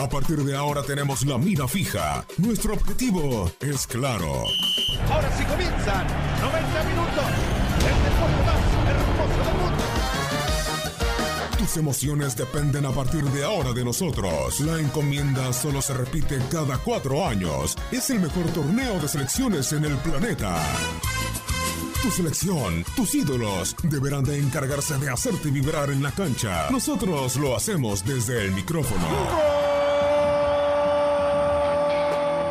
A partir de ahora tenemos la mira fija. Nuestro objetivo es claro. Ahora sí comienzan 90 minutos. El deporte más hermoso del mundo. Tus emociones dependen a partir de ahora de nosotros. La encomienda solo se repite cada cuatro años. Es el mejor torneo de selecciones en el planeta. Tu selección, tus ídolos, deberán de encargarse de hacerte vibrar en la cancha. Nosotros lo hacemos desde el micrófono.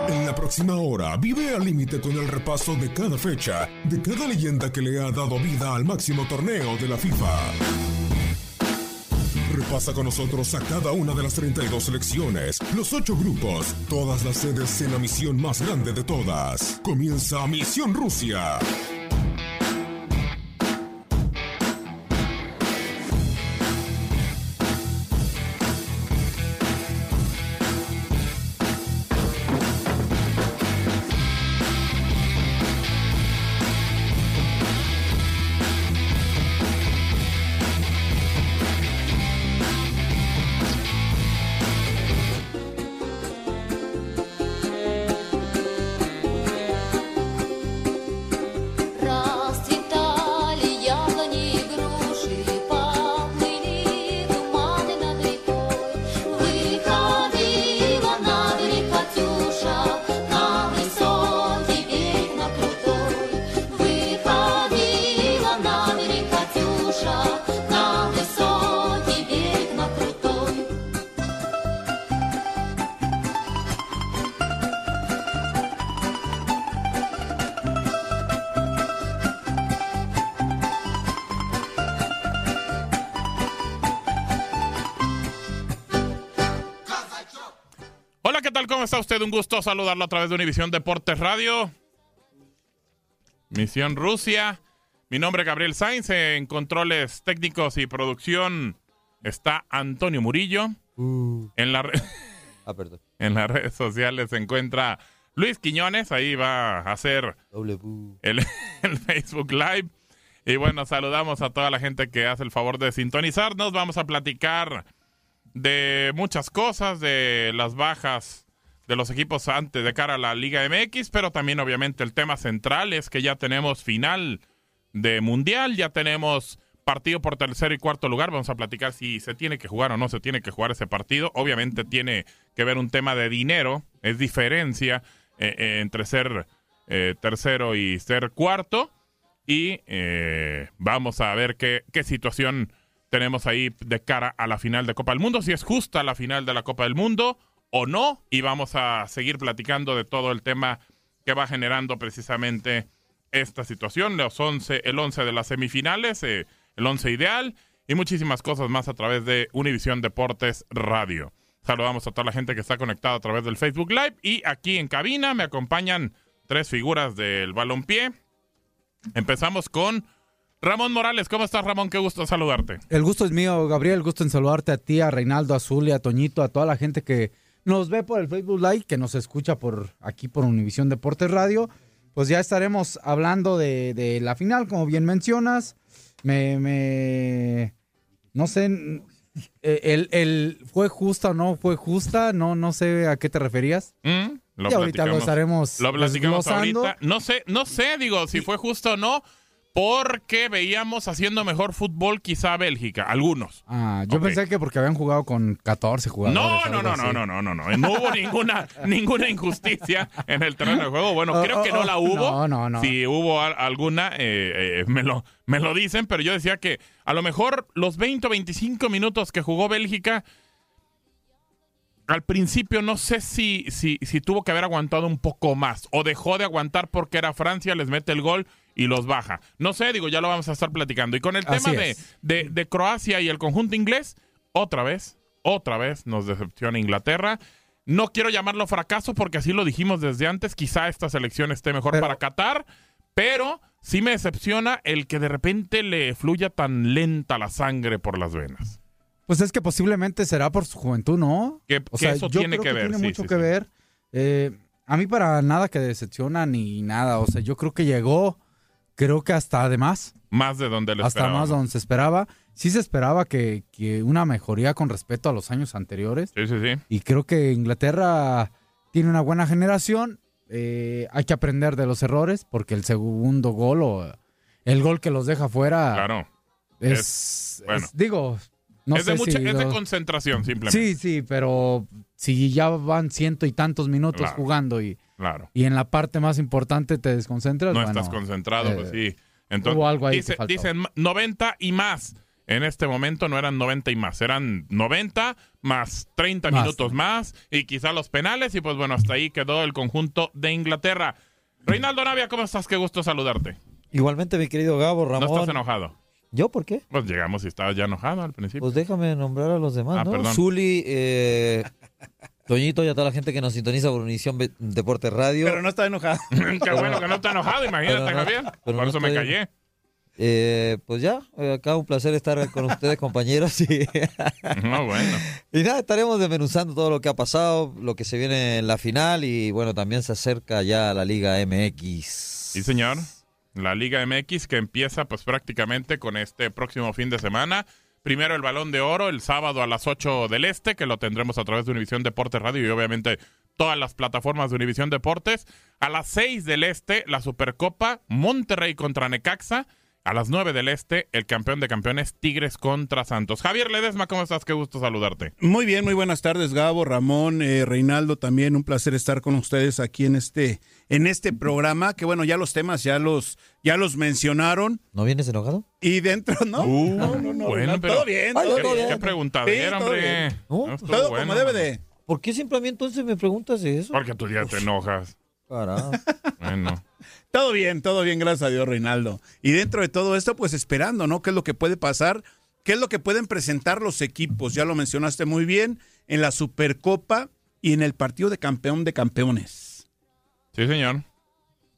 En la próxima hora, vive al límite con el repaso de cada fecha, de cada leyenda que le ha dado vida al máximo torneo de la FIFA. Repasa con nosotros a cada una de las 32 selecciones, los 8 grupos, todas las sedes en la misión más grande de todas. Comienza Misión Rusia. Gusto saludarlo a través de Univisión Deportes Radio. Misión Rusia. Mi nombre es Gabriel Sainz. En controles técnicos y producción está Antonio Murillo. En, la re- Ah, perdón. en las redes sociales se encuentra Luis Quiñones. Ahí va a hacer el, el Facebook Live. Y bueno, saludamos a toda la gente que hace el favor de sintonizarnos. Vamos a platicar de muchas cosas, de las bajas de los equipos antes de cara a la Liga MX, pero también obviamente el tema central es que ya tenemos final de Mundial, ya tenemos partido por tercero y cuarto lugar, vamos a platicar si se tiene que jugar o no se tiene que jugar ese partido, obviamente tiene que ver un tema de dinero, es diferencia eh, eh, entre ser eh, tercero y ser cuarto, y eh, vamos a ver qué, qué situación tenemos ahí de cara a la final de Copa del Mundo, si es justa la final de la Copa del Mundo o no, y vamos a seguir platicando de todo el tema que va generando precisamente esta situación, los 11, el 11 de las semifinales, eh, el 11 ideal y muchísimas cosas más a través de Univisión Deportes Radio. Saludamos a toda la gente que está conectada a través del Facebook Live y aquí en cabina me acompañan tres figuras del balompié. Empezamos con Ramón Morales. ¿Cómo estás, Ramón? Qué gusto saludarte. El gusto es mío, Gabriel. El gusto en saludarte a ti, a Reinaldo, a y a Toñito, a toda la gente que nos ve por el Facebook Live, que nos escucha por aquí por Univisión Deportes Radio. Pues ya estaremos hablando de, de la final, como bien mencionas. Me, me no sé, eh, el, el fue justa o no fue justa, no, no sé a qué te referías. Mm, Lo y ahorita lo estaremos Lo platicamos ahorita. No sé, no sé, digo, si fue justo o no, porque veíamos haciendo mejor fútbol quizá Bélgica, algunos. Ah, yo pensé que porque habían jugado con 14 jugadores. No, no, no, no, no, no, no, no. No hubo ninguna, ninguna injusticia en el terreno de juego. Bueno, Oh, creo que no oh, la oh, hubo. no, no, no. Si hubo al- alguna, eh, eh, me, lo, me lo dicen, pero yo decía que a lo mejor los 20 o 25 minutos que jugó Bélgica, al principio no sé si, si, si tuvo que haber aguantado un poco más o dejó de aguantar porque era Francia, les mete el gol y los baja. No sé, digo, ya lo vamos a estar platicando. Y con el Así tema de, de, de Croacia y el conjunto inglés, otra vez, otra vez nos decepciona Inglaterra. No quiero llamarlo fracaso porque así lo dijimos desde antes. Quizá esta selección esté mejor Pero- para Qatar, pero sí me decepciona el que de repente le fluya tan lenta la sangre por las venas. Pues es que posiblemente será por su juventud, ¿no? Que, que eso yo tiene creo que ver. Tiene sí, mucho sí, que sí. ver. Eh, a mí para nada que decepciona ni nada. O sea, yo creo que llegó, creo que hasta además, Más de donde le hasta más donde se esperaba. Sí se esperaba que, que una mejoría con respecto a los años anteriores. Sí, sí, sí. Y creo que Inglaterra tiene una buena generación. Eh, hay que aprender de los errores porque el segundo gol o el gol que los deja fuera Claro. es, es- bueno. es- digo, no es, de sé mucha, si es de lo- concentración, simplemente. Sí, sí, pero si ya van ciento y tantos minutos Claro. jugando y, Claro. y en la parte más importante te desconcentras, No bueno, estás concentrado, eh, pues sí. Entonces, hubo algo ahí dice- que faltó. dicen 90 y más. En este momento no eran 90 y más, eran 90 más 30 Más. minutos más y quizá los penales y pues bueno, hasta ahí quedó el conjunto de Inglaterra. Reinaldo Navia, ¿cómo estás? Qué gusto saludarte. Igualmente, mi querido Gabo, Ramón. ¿No estás enojado? ¿Yo por qué? Pues llegamos y estabas ya enojado al principio. Pues déjame nombrar a los demás, Ah, ¿no? perdón. Zuli, eh, Toñito y a toda la gente que nos sintoniza por Univisión Deporte Radio. Pero no está enojado. Qué bueno que no está enojado, imagínate, Pero no- Javier. pero Por no eso me callé. Eh, pues ya, eh, acá un placer estar con ustedes, compañeros. Y, No, bueno. y nada, estaremos desmenuzando todo lo que ha pasado, lo que se viene en la final y bueno, también se acerca ya la Liga MX. Sí, señor. La Liga MX que empieza pues prácticamente con este próximo fin de semana. Primero el Balón de Oro el sábado a las 8 del Este, que lo tendremos a través de Univisión Deportes Radio y obviamente todas las plataformas de Univisión Deportes. A las 6 del Este, la Supercopa Monterrey contra Necaxa. A las 9 del Este, el campeón de campeones Tigres contra Santos. Javier Ledesma, ¿cómo estás? Qué gusto saludarte. Muy bien, muy buenas tardes, Gabo, Ramón, eh, Reinaldo, también un placer estar con ustedes aquí en este, en este programa, que bueno, ya los temas ya los, ya los mencionaron. ¿No vienes enojado? Y dentro, ¿no? Uh, no, no, no, bueno, no, pero- todo bien, todo bien. ¿Qué preguntadera, Sí, todo hombre? bien. ¿No? No, estuvo Todo bueno, como debe de. ¿Por qué siempre a mí entonces me preguntas eso? Porque tú ya te enojas. Caramba. Bueno. Todo bien, todo bien, gracias a Dios, Reinaldo. Y dentro de todo esto, pues esperando, ¿no? ¿Qué es lo que puede pasar? ¿Qué es lo que pueden presentar los equipos? Ya lo mencionaste muy bien, en la Supercopa y en el partido de campeón de campeones. Sí, señor.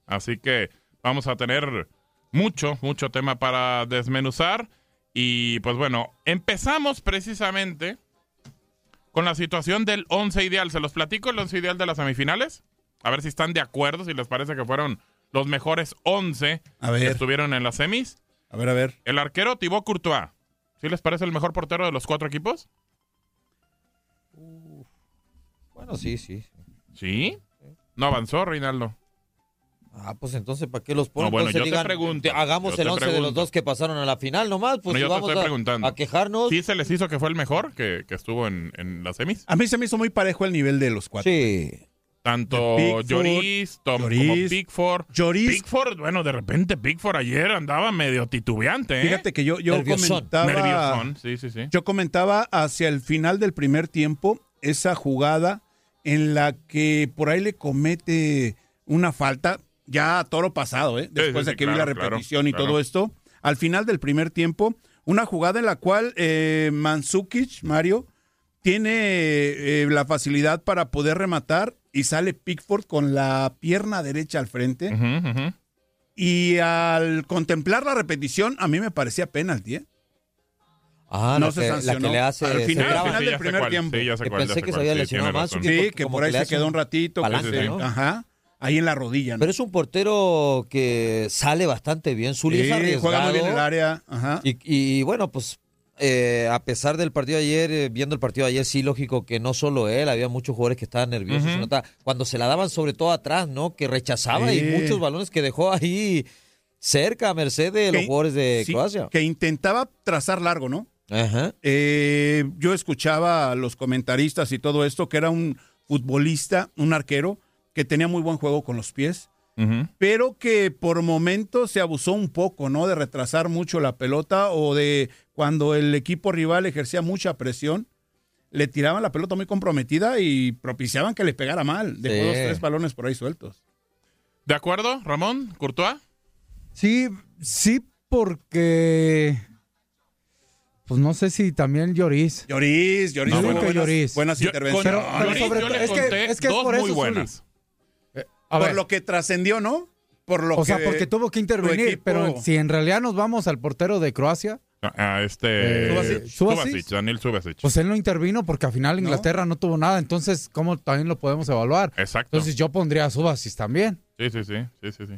Así que vamos a tener mucho, mucho tema para desmenuzar. Y pues bueno, empezamos precisamente con la situación del 11 ideal. ¿Se los platico el 11 ideal de las semifinales? A ver si están de acuerdo, si les parece que fueron los mejores 11 A que ver, estuvieron en las semis. a ver, a ver. El arquero Thibaut Courtois. ¿Sí les parece el mejor portero de los cuatro equipos? Bueno, sí, sí. Sí. No avanzó, Reinaldo. Ah, pues entonces, ¿para qué los ponen? No, bueno, Entonces yo te digan, pregunto, Hagamos yo te el 11 de los dos que pasaron a la final nomás, pues Bueno, yo si te vamos estoy a, preguntando. a quejarnos. ¿Sí se les hizo que fue el mejor que, que estuvo en, en las semis? A mí se me hizo muy parejo el nivel de los cuatro. Sí. Tanto Pickford, Lloris, Tom, como Lloris. Pickford. Lloris. Pickford, bueno, de repente Pickford ayer andaba medio titubeante, ¿eh? Fíjate que yo, yo Nerviosón. comentaba. Nerviosón, sí, sí, sí. Yo comentaba hacia el final del primer tiempo esa jugada en la que por ahí le comete una falta, ya a toro pasado, ¿eh? después sí, de que vi la claro, repetición y claro. todo esto. Al final del primer tiempo, una jugada en la cual eh, Mandzukic, Mario, tiene eh, la facilidad para poder rematar y sale Pickford con la pierna derecha al frente. Y al contemplar la repetición, a mí me parecía penalti, ¿eh? Ah, No la, se que, la sancionó. que le hace. Al se final, traba. al final Sí, del primer cuál, tiempo. sí, ya sé Que cuál, ya pensé sé que se había sí, lesionado más, que- Sí, que por ahí que se quedó un ratito. que palanca, se- ¿no? Ajá. Ahí en la rodilla. ¿no? Pero es un portero que sale bastante bien. Zuli es Sí, arriesgado. juega muy bien en el área. Ajá. Y, y bueno, pues eh, a pesar del partido de ayer, eh, viendo el partido de ayer, sí, lógico que no solo él, había muchos jugadores que estaban nerviosos. Nota cuando se la daban sobre todo atrás, ¿no? Que rechazaba Sí. y muchos balones que dejó ahí cerca a merced de los jugadores de sí, Croacia. Que intentaba trazar largo, ¿no? Ajá. Eh, yo escuchaba a los comentaristas y todo esto, que era un futbolista, un arquero, que tenía muy buen juego con los pies, pero que por momentos se abusó un poco, ¿no? De retrasar mucho la pelota o de cuando el equipo rival ejercía mucha presión, le tiraban la pelota muy comprometida y propiciaban que le pegara mal. Dejó Sí. dos, tres balones por ahí sueltos. ¿De acuerdo, Ramón? ¿Courtois? Sí, sí, porque. Pues no sé si también Lloris. Lloris, Lloris, No, bueno. buenas, Lloris. buenas Yo- intervenciones. con- Pero- pero Lloris, sobre yo todo- le es que- es que es dos por muy eso, buenas. A por ver, lo que trascendió, ¿no? Por lo o sea, que porque tuvo que intervenir, equipo- pero si en realidad nos vamos al portero de Croacia, A este... Eh, Subasic. Subasic. Daniel Subasic. pues él no intervino porque al final Inglaterra no, tuvo nada, entonces ¿cómo también lo podemos evaluar? Exacto. Entonces yo pondría a Subasic también. Sí, sí, sí, sí, sí, sí.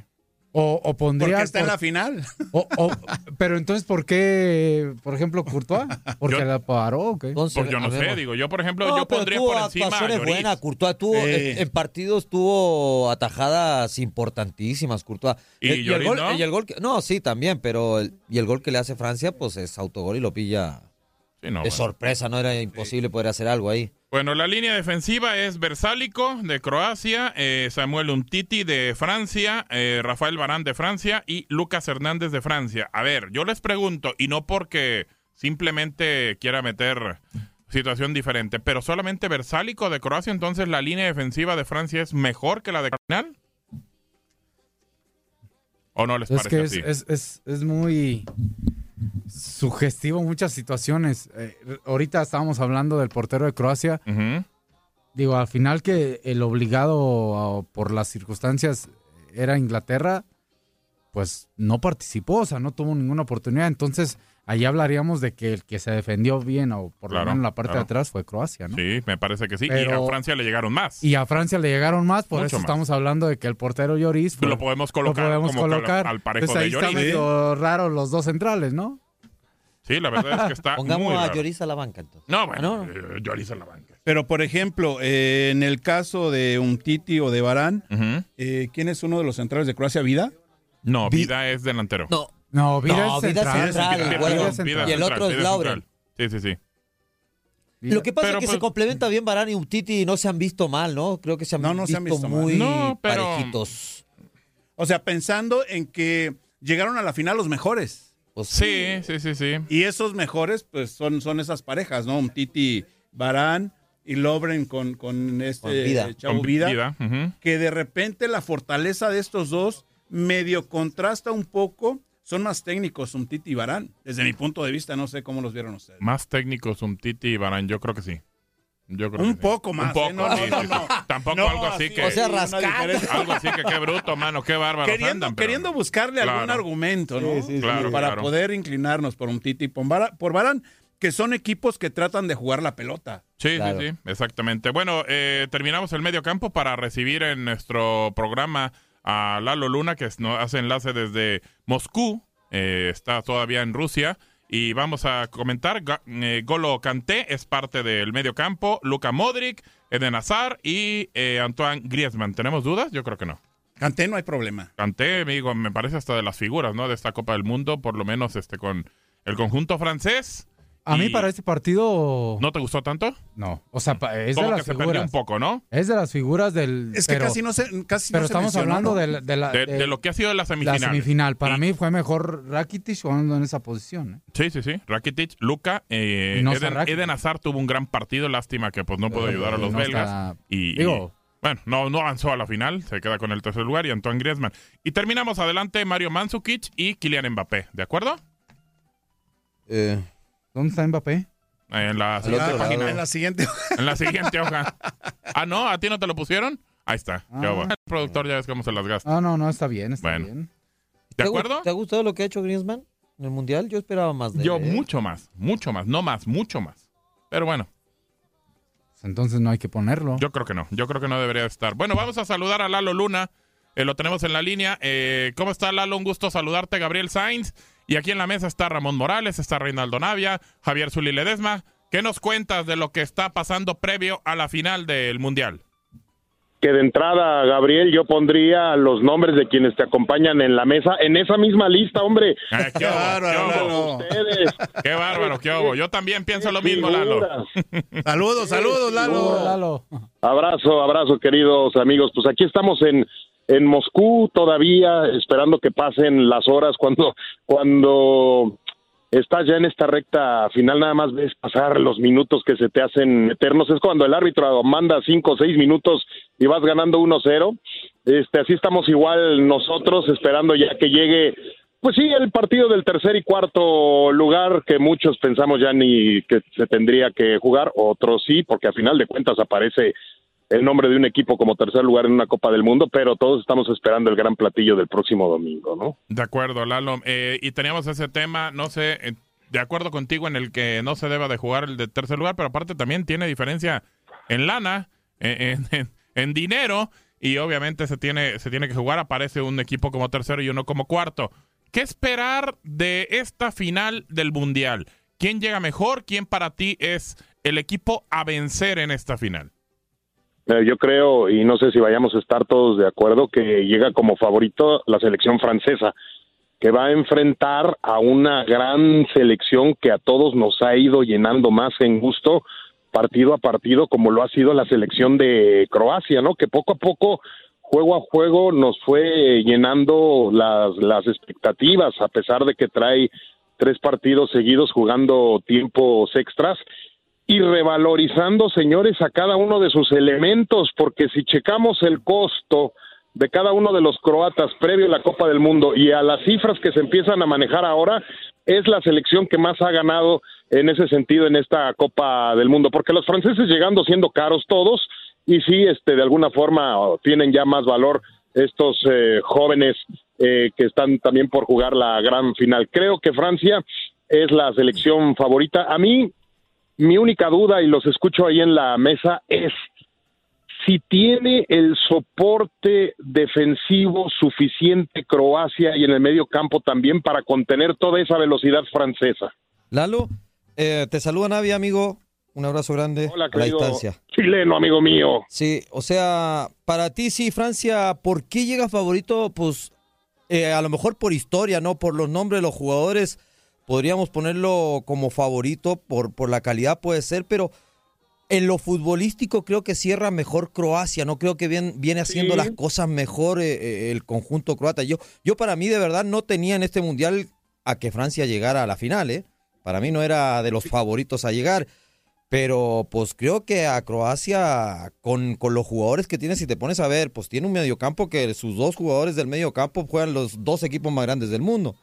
O, o pondría... porque está en la final. o- o- pero entonces, ¿por qué, por ejemplo, Courtois? ¿Porque Yo- la paró o qué? Entonces, Porque yo no sé, digo, yo por ejemplo, No, yo pero pondría tuvo por encima actuaciones Lloris. buenas, Courtois tuvo Eh. en, en partidos tuvo atajadas importantísimas, Courtois. ¿Y el, gol, no? y el gol que- no, sí, también, pero el, y el gol que le hace Francia, pues es autogol y lo pilla Sí, no, de bueno. sorpresa, no era imposible poder hacer algo ahí. Bueno, la línea defensiva es Versálico de Croacia, eh, Samuel Umtiti de Francia, eh, Rafael Barán de Francia y Lucas Hernández de Francia. A ver, yo les pregunto, y no porque simplemente quiera meter situación diferente, pero solamente Versálico de Croacia, entonces la línea defensiva de Francia es mejor que la de Cardinal. ¿O no les Es parece que es, así? es, es, es muy sugestivo muchas situaciones. Eh, ahorita estábamos hablando del portero de Croacia. Digo, al final que el obligado a- por las circunstancias era Inglaterra, pues no participó, o sea, no tuvo ninguna oportunidad. Entonces, ahí hablaríamos de que el que se defendió bien, o por Claro, lo menos la parte claro. de atrás, fue Croacia, ¿no? Sí, me parece que sí. y a Francia le llegaron más. Y a Francia le llegaron más, por Mucho eso más. estamos hablando de que el portero Lloris fue- lo podemos colocar, lo podemos como colocar. al parejo Pues ahí de está Lloris. medio raro los dos centrales, ¿no? Sí, la verdad es que está Pongamos muy a raro. Lloris a la banca entonces. No, bueno, Ah, no. eh, Lloris en la banca. Pero, por ejemplo, eh, en el caso de un Titi o de Barán, eh, ¿quién es uno de los centrales de Croacia? ¿Vida? No, Vi- Vida es delantero. No, No, Vida No, es central. central, Vida- Y el otro es Vida Lauren. Sí, sí, sí. Vida- Lo que pasa Pero, es que pues- se complementa bien Barán y Umtiti y no se han visto mal, ¿no? Creo que se han, No, no se visto, han visto mal. muy No, pero- parejitos. O sea, pensando en que llegaron a la final los mejores. Pues, Sí, sí, sí, sí. Y esos mejores, pues son, son esas parejas, ¿no? Un Titi Barán y Lobren con, con este Con Vida. chavo Con Vida, que de repente la fortaleza de estos dos medio contrasta un poco. Son más técnicos un Titi y Barán. Desde mi punto de vista, no sé cómo los vieron ustedes. Más técnicos, un Titi y Barán, yo creo que sí. Yo creo Un que sí. poco más, Un poco, ¿eh? No, sí, no, sí, no, sí. no. Tampoco No, algo así así, que... O sea, rascar. algo así que qué bruto, mano, qué bárbaro. queriendo, andan, pero- queriendo buscarle algún argumento, ¿no? Claro, para claro. poder inclinarnos por un Titi y por Barán, por Barán, que son equipos que tratan de jugar la pelota. Sí, Claro. sí, sí, exactamente. Bueno, eh, terminamos el medio campo para recibir en nuestro programa a Lalo Luna, que nos hace enlace desde Moscú, eh, está todavía en Rusia. Y vamos a comentar, eh, Golo Kanté es parte del medio campo, Luka Modric, Eden Hazard y eh, Antoine Griezmann. ¿Tenemos dudas? Yo creo que no. Canté no hay problema. Kanté, me digo, me parece hasta de las figuras, ¿no? De esta Copa del Mundo, por lo menos este con el conjunto francés. A mí para este partido ¿No te gustó tanto? no. O sea, es de Como que las se perdió un figuras. poco, ¿no? Es de las figuras del Es que pero, casi no se, casi pero no se estamos mencionó, hablando ¿no? de, la- de la De, de de lo que ha sido la la semifinal. semifinal. Para Y- mí fue mejor Rakitic jugando en esa posición. ¿eh? Sí, sí, sí. Rakitic, Luca, eh, no Eden, Rakitic. Eden Hazard tuvo un gran partido. Lástima que pues no pudo Eh, ayudar a los no belgas. está- Y, y, digo- bueno, no, no avanzó a la final. Se queda con el tercer lugar y Antoine Griezmann. Y terminamos adelante Mario Mandzukic y Kylian Mbappé. ¿De acuerdo? Eh, ¿Dónde está Mbappé? En la siguiente página. En la siguiente. En la siguiente hoja. Ah, no, ¿a ti no te lo pusieron? Ahí está. Ah. Qué bueno. El productor ya ves cómo se las gasta. Ah, no, no, está bien, está Bueno. bien. ¿De ¿te ha gu- acuerdo? ¿Te ha gustado lo que ha hecho Griezmann en el Mundial? Yo esperaba más de Yo él. mucho más, mucho más. No más, mucho más. Pero bueno, Pues entonces no hay que ponerlo. yo creo que no. Yo creo que no debería estar. Bueno, vamos a saludar a Lalo Luna. Eh, lo tenemos en la línea. Eh, ¿Cómo está Lalo? Un gusto saludarte, Gabriel Sainz. Y aquí en la mesa está Ramón Morales, está Reinaldo Navia, Javier Zuli Ledesma. ¿Qué nos cuentas de lo que está pasando previo a la final del Mundial? que de entrada, Gabriel, yo pondría los nombres de quienes te acompañan en la mesa, en esa misma lista, hombre. Eh, ¿Qué, bárbaro, ¿Qué. Ustedes. Qué bárbaro, qué hubo. Yo también pienso lo mismo, Lalo. Saludos, saludos, Lalo. Lalo. Abrazo, abrazo, queridos amigos. Pues aquí estamos en, en Moscú todavía, esperando que pasen las horas cuando, cuando estás ya en esta recta final, nada más ves pasar los minutos que se te hacen eternos. Es cuando el árbitro manda cinco o seis minutos y vas ganando 1-0. Este, así estamos igual nosotros, esperando ya que llegue, pues sí, el partido del tercer y cuarto lugar, que muchos pensamos ya ni que se tendría que jugar, otros sí, porque a final de cuentas aparece el nombre de un equipo como tercer lugar en una Copa del Mundo, pero todos estamos esperando el gran platillo del próximo domingo, ¿no? De acuerdo, Lalo. Eh, y teníamos ese tema, no sé, eh, de acuerdo contigo en el que no se deba de jugar el de tercer lugar, pero aparte también tiene diferencia en lana, eh, en, en- en dinero, y obviamente se tiene, se tiene que jugar, aparece un equipo como tercero y uno como cuarto. ¿Qué esperar de esta final del Mundial? ¿Quién llega mejor? ¿Quién para ti es el equipo a vencer en esta final? Eh, Yo creo, y no sé si vayamos a estar todos de acuerdo, que llega como favorito la selección francesa, que va a enfrentar a una gran selección que a todos nos ha ido llenando más en gusto partido a partido, como lo ha sido la selección de Croacia, ¿no? Que poco a poco, juego a juego, nos fue llenando las, las expectativas, a pesar de que trae tres partidos seguidos jugando tiempos extras y revalorizando, señores, a cada uno de sus elementos, porque si checamos el costo de cada uno de los croatas previo a la Copa del Mundo y a las cifras que se empiezan a manejar ahora, es la selección que más ha ganado en ese sentido en esta Copa del Mundo, porque los franceses llegando siendo caros todos y sí, este, de alguna forma tienen ya más valor estos eh, jóvenes eh, que están también por jugar la gran final. Creo que Francia es la selección favorita. A mí, mi única duda, y los escucho ahí en la mesa, es si tiene el soporte defensivo suficiente Croacia y en el medio campo también para contener toda esa velocidad francesa. Lalo, eh, te saluda Navi, amigo. Un abrazo grande Hola, a la distancia. chileno, amigo mío. Sí, o sea, para ti sí, Francia, ¿por qué llega favorito? Pues eh, a lo mejor por historia, ¿no? Por los nombres de los jugadores, podríamos ponerlo como favorito, por, por la calidad puede ser, pero en lo futbolístico creo que cierra mejor Croacia, ¿no? Creo que bien, viene haciendo Sí. las cosas mejor eh, eh, el conjunto croata. Yo, yo para mí de verdad no tenía en este mundial a que Francia llegara a la final, ¿eh? Para mí no era de los favoritos a llegar. Pero pues creo que a Croacia, con, con los jugadores que tiene, si te pones a ver, pues tiene un mediocampo que sus dos jugadores del mediocampo juegan los dos equipos más grandes del mundo.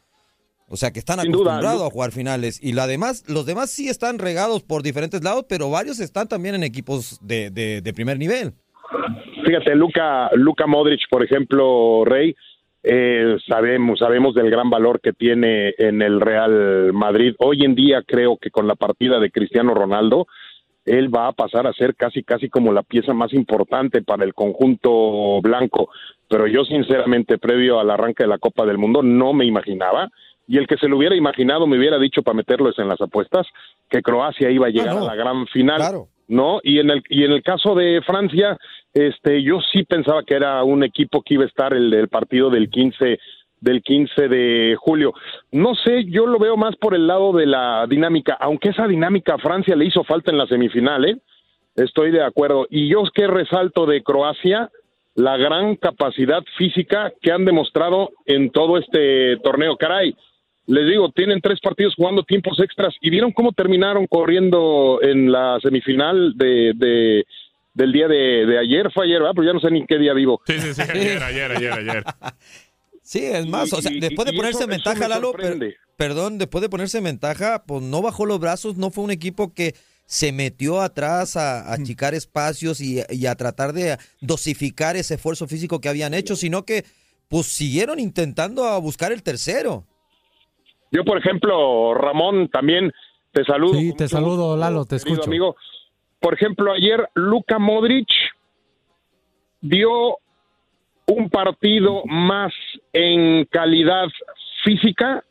O sea que están Sin acostumbrados a jugar finales. Y la demás, los demás sí están regados por diferentes lados, pero varios están también en equipos de, de- de primer nivel. Fíjate, Luca, Luca Modric, por ejemplo, Rey, eh, sabemos, sabemos del gran valor que tiene en el Real Madrid. Hoy en día creo que con la partida de Cristiano Ronaldo, él va a pasar a ser casi, casi como la pieza más importante para el conjunto blanco. Pero yo sinceramente, previo al arranque de la Copa del Mundo, no me imaginaba, y el que se lo hubiera imaginado me hubiera dicho para meterlos en las apuestas, que Croacia iba a llegar Ah, no. a la gran final. Claro. ¿no? Y en el y en el caso de Francia, este yo sí pensaba que era un equipo que iba a estar el del partido del 15 del 15 de julio. No sé, yo lo veo más por el lado de la dinámica, aunque esa dinámica a Francia le hizo falta en la semifinal, ¿eh? Estoy de acuerdo. Y yo que resalto de Croacia la gran capacidad física que han demostrado en todo este torneo. Caray, les digo, tienen tres partidos jugando tiempos extras y vieron cómo terminaron corriendo en la semifinal de, de- del día de, de ayer. Fue ayer, ¿verdad? Pero ya no sé ni qué día vivo. Sí, sí, sí, ayer, ayer, ayer, ayer. Sí, es más, o sea, Y- y- después de ponerse eso- en ventaja, Lalo, per- perdón, después de ponerse en ventaja, pues no bajó los brazos, no fue un equipo que se metió atrás a, a achicar espacios y, y a tratar de dosificar ese esfuerzo físico que habían hecho, sino que pues siguieron intentando a buscar el tercero. Yo, por ejemplo, Ramón, también te saludo. Sí, te saludo, Lalo, te escucho. Amigo, por ejemplo, ayer Luka Modric dio un partido más en calidad física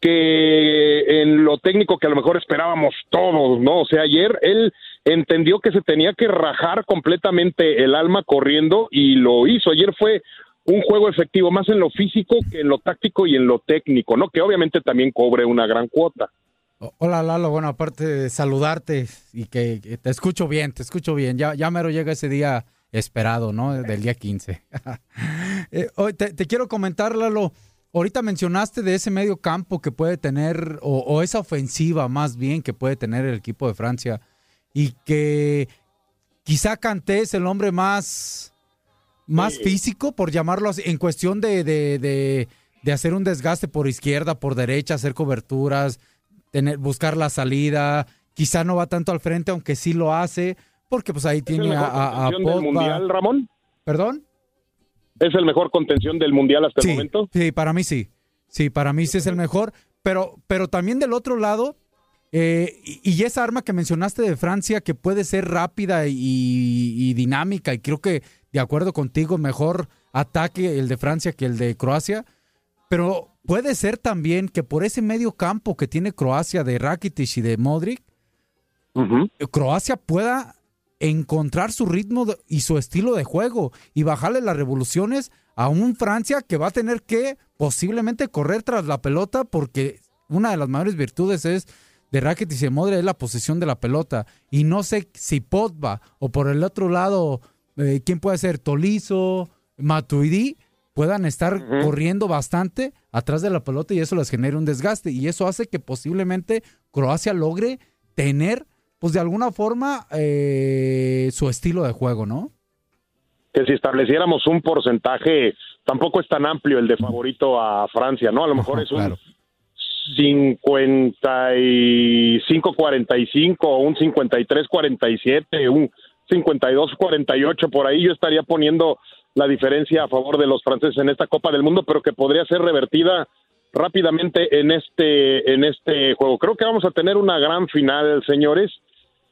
que en lo técnico que a lo mejor esperábamos todos, ¿no? O sea, ayer él entendió que se tenía que rajar completamente el alma corriendo y lo hizo. Ayer fue un juego efectivo más en lo físico que en lo táctico y en lo técnico, ¿no? Que obviamente también cobre una gran cuota. Hola Lalo, bueno, aparte de saludarte y que, te escucho bien, te escucho bien. Ya, ya mero llega ese día esperado, ¿no? Del día 15. Eh, hoy te, quiero comentar, Lalo, ahorita mencionaste de ese medio campo que puede tener, o, o esa ofensiva más bien que puede tener el equipo de Francia, y que quizá Kanté es el hombre más, más físico, por llamarlo así, en cuestión de, de, de- de hacer un desgaste por izquierda, por derecha, hacer coberturas, tener, buscar la salida. Quizá no va tanto al frente, aunque sí lo hace, porque pues ahí ¿Es el tiene a, a- del mundial, Ramón? ¿Perdón? ¿Es el mejor contención del mundial hasta Sí, el momento? sí, para mí sí. Sí, para mí sí es el mejor. Pero, pero también del otro lado, eh, y, y esa arma que mencionaste de Francia, que puede ser rápida y, y dinámica, y creo que, de acuerdo contigo, mejor ataque el de Francia que el de Croacia. Pero puede ser también que por ese medio campo que tiene Croacia de Rakitic y de Modric, Croacia pueda encontrar su ritmo y su estilo de juego y bajarle las revoluciones a un Francia que va a tener que posiblemente correr tras la pelota porque una de las mayores virtudes es de Rakitic y de Modric es la posesión de la pelota y no sé si Pogba o por el otro lado eh, quién puede ser Tolizo, Matuidi puedan estar corriendo bastante atrás de la pelota y eso les genera un desgaste y eso hace que posiblemente Croacia logre tener pues de alguna forma eh, su estilo de juego, ¿no? que si estableciéramos un porcentaje, tampoco es tan amplio el de favorito a Francia, ¿no? A lo mejor es un 55-45 o un 53-47, un 52-48, por ahí yo estaría poniendo la diferencia a favor de los franceses en esta Copa del Mundo, pero que podría ser revertida rápidamente en este en este juego. Creo que vamos a tener una gran final, señores,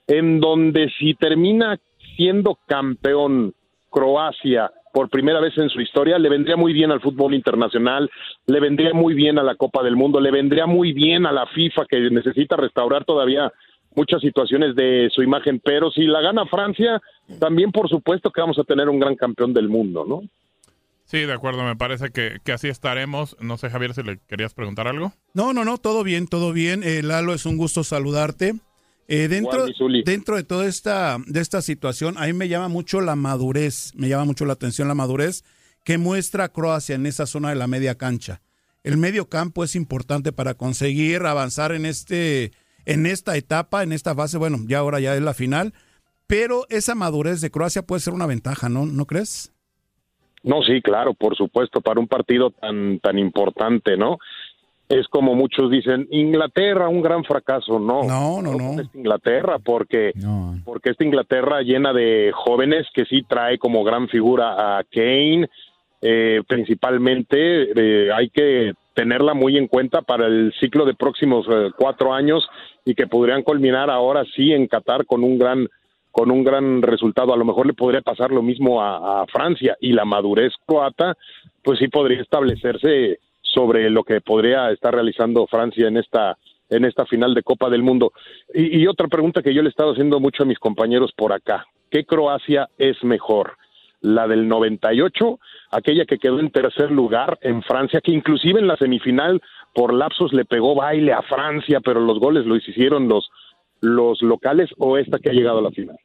en donde si termina siendo campeón Croacia por primera vez en su historia, le vendría muy bien al fútbol internacional, le vendría muy bien a la Copa del Mundo, le vendría muy bien a la FIFA que necesita restaurar todavía muchas situaciones de su imagen, pero si la gana Francia, también por supuesto que vamos a tener un gran campeón del mundo, ¿no? Sí, de acuerdo, me parece que, que así estaremos. No sé, Javier, si le querías preguntar algo. No, no, no, todo bien, todo bien. Eh, Lalo, es un gusto saludarte. Eh, dentro, dentro de toda esta, de esta situación, a mí me llama mucho la madurez, me llama mucho la atención la madurez que muestra Croacia en esa zona de la media cancha. El medio campo es importante para conseguir avanzar en este, en esta etapa, en esta fase. Bueno, ya ahora ya es la final, pero esa madurez de Croacia puede ser una ventaja, ¿no? ¿No crees? No, sí, claro, por supuesto, para un partido tan tan importante, ¿no? Es como muchos dicen, Inglaterra, un gran fracaso, no. No, no, no. Es Inglaterra, porque, porque esta Inglaterra llena de jóvenes que sí trae como gran figura a Kane, eh, principalmente eh, hay que tenerla muy en cuenta para el ciclo de próximos eh, cuatro años y que podrían culminar ahora sí en Qatar con un gran con un gran resultado. A lo mejor le podría pasar lo mismo a, Francia y la madurez croata, pues sí podría establecerse sobre lo que podría estar realizando Francia en esta en esta final de Copa del Mundo. Y, y otra pregunta que yo le he estado haciendo mucho a mis compañeros por acá, ¿qué Croacia es mejor? la del 98, aquella que quedó en tercer lugar en Francia, que inclusive en la semifinal por lapsos le pegó baile a Francia, pero los goles los hicieron los, los locales, o esta que ha llegado a la final.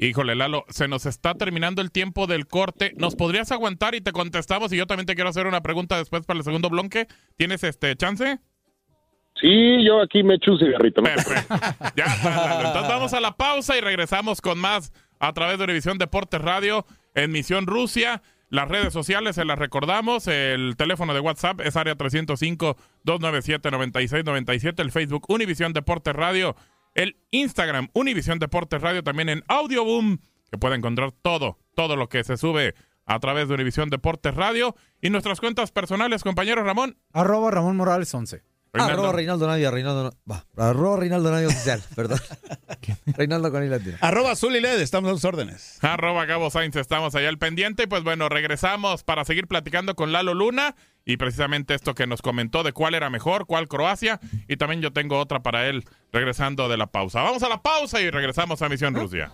Híjole, Lalo, se nos está terminando el tiempo del corte. ¿Nos podrías aguantar y te contestamos? Y yo también te quiero hacer una pregunta después para el segundo bloque. ¿Tienes este chance? Sí, yo aquí me echo un cigarrito. ¿no? Perfecto. Ya, Lalo. Entonces vamos a la pausa y regresamos con más a través de Univisión Deportes Radio en Misión Rusia. Las redes sociales se las recordamos. El teléfono de WhatsApp es área 305-297-9697. El Facebook Univisión Deportes Radio. El Instagram Univisión Deportes Radio también en Audioboom, que puede encontrar todo, todo lo que se sube a través de Univisión Deportes Radio. Y nuestras cuentas personales, compañero Ramón. Arroba Ramón Morales 11. Ah, Reinaldo. Arroba Reinaldo Navia, Reinaldo Navia. Arroba Reinaldo Navia oficial, perdón. Reinaldo con Latino. Arroba Azul estamos a sus órdenes. Arroba Gabo Sainz, estamos allá al pendiente. Y pues bueno, regresamos para seguir platicando con Lalo Luna y precisamente esto que nos comentó de cuál era mejor, cuál Croacia. Y también yo tengo otra para él regresando de la pausa. Vamos a la pausa y regresamos a Misión Rusia.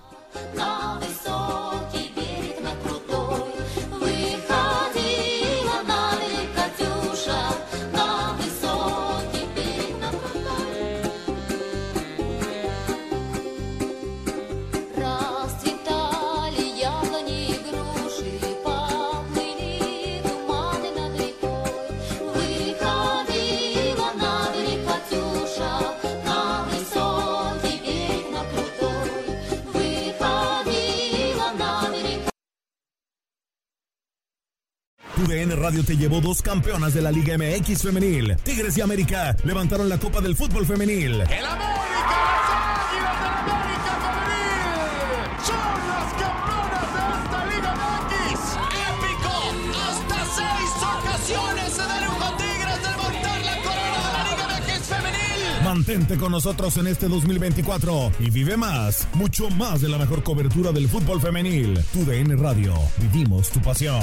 Radio te llevó dos campeonas de la Liga MX femenil. Tigres y América levantaron la Copa del Fútbol femenil. El América, las Águilas del América Femenil son las campeonas de esta Liga MX. ¡Épico! Hasta seis ocasiones se dieron con Tigres de levantar la corona de la Liga MX Femenil. Mantente con nosotros en este 2024 y vive más, mucho más de la mejor cobertura del fútbol femenil. TUDN Radio, vivimos tu pasión.